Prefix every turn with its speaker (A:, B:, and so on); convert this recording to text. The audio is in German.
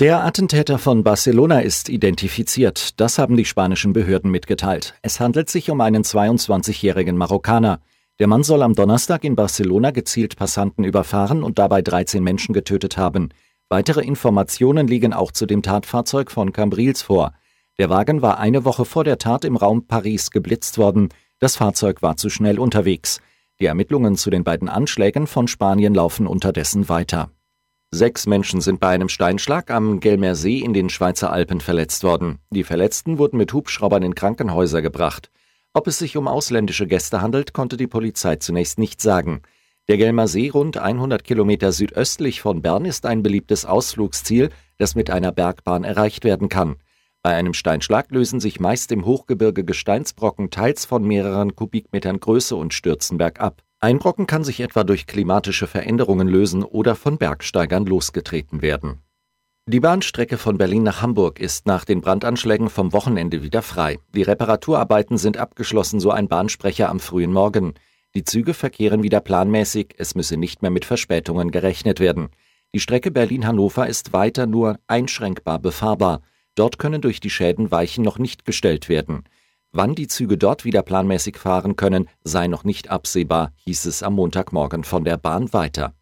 A: Der Attentäter von Barcelona ist identifiziert. Das haben die spanischen Behörden mitgeteilt. Es handelt sich um einen 22-jährigen Marokkaner. Der Mann soll am Donnerstag in Barcelona gezielt Passanten überfahren und dabei 13 Menschen getötet haben. Weitere Informationen liegen auch zu dem Tatfahrzeug von Cambrils vor. Der Wagen war eine Woche vor der Tat im Raum Paris geblitzt worden. Das Fahrzeug war zu schnell unterwegs. Die Ermittlungen zu den beiden Anschlägen von Spanien laufen unterdessen weiter. Sechs Menschen sind bei einem Steinschlag am Gelmer See in den Schweizer Alpen verletzt worden. Die Verletzten wurden mit Hubschraubern in Krankenhäuser gebracht. Ob es sich um ausländische Gäste handelt, konnte die Polizei zunächst nicht sagen. Der Gelmer See, rund 100 Kilometer südöstlich von Bern, ist ein beliebtes Ausflugsziel, das mit einer Bergbahn erreicht werden kann. Bei einem Steinschlag lösen sich meist im Hochgebirge Gesteinsbrocken teils von mehreren Kubikmetern Größe und stürzen bergab. Ein Brocken kann sich etwa durch klimatische Veränderungen lösen oder von Bergsteigern losgetreten werden. Die Bahnstrecke von Berlin nach Hamburg ist nach den Brandanschlägen vom Wochenende wieder frei. Die Reparaturarbeiten sind abgeschlossen, so ein Bahnsprecher am frühen Morgen. Die Züge verkehren wieder planmäßig, es müsse nicht mehr mit Verspätungen gerechnet werden. Die Strecke Berlin-Hannover ist weiter nur einschränkbar befahrbar. Dort können durch die Schäden Weichen noch nicht gestellt werden. Wann die Züge dort wieder planmäßig fahren können, sei noch nicht absehbar, hieß es am Montagmorgen von der Bahn weiter.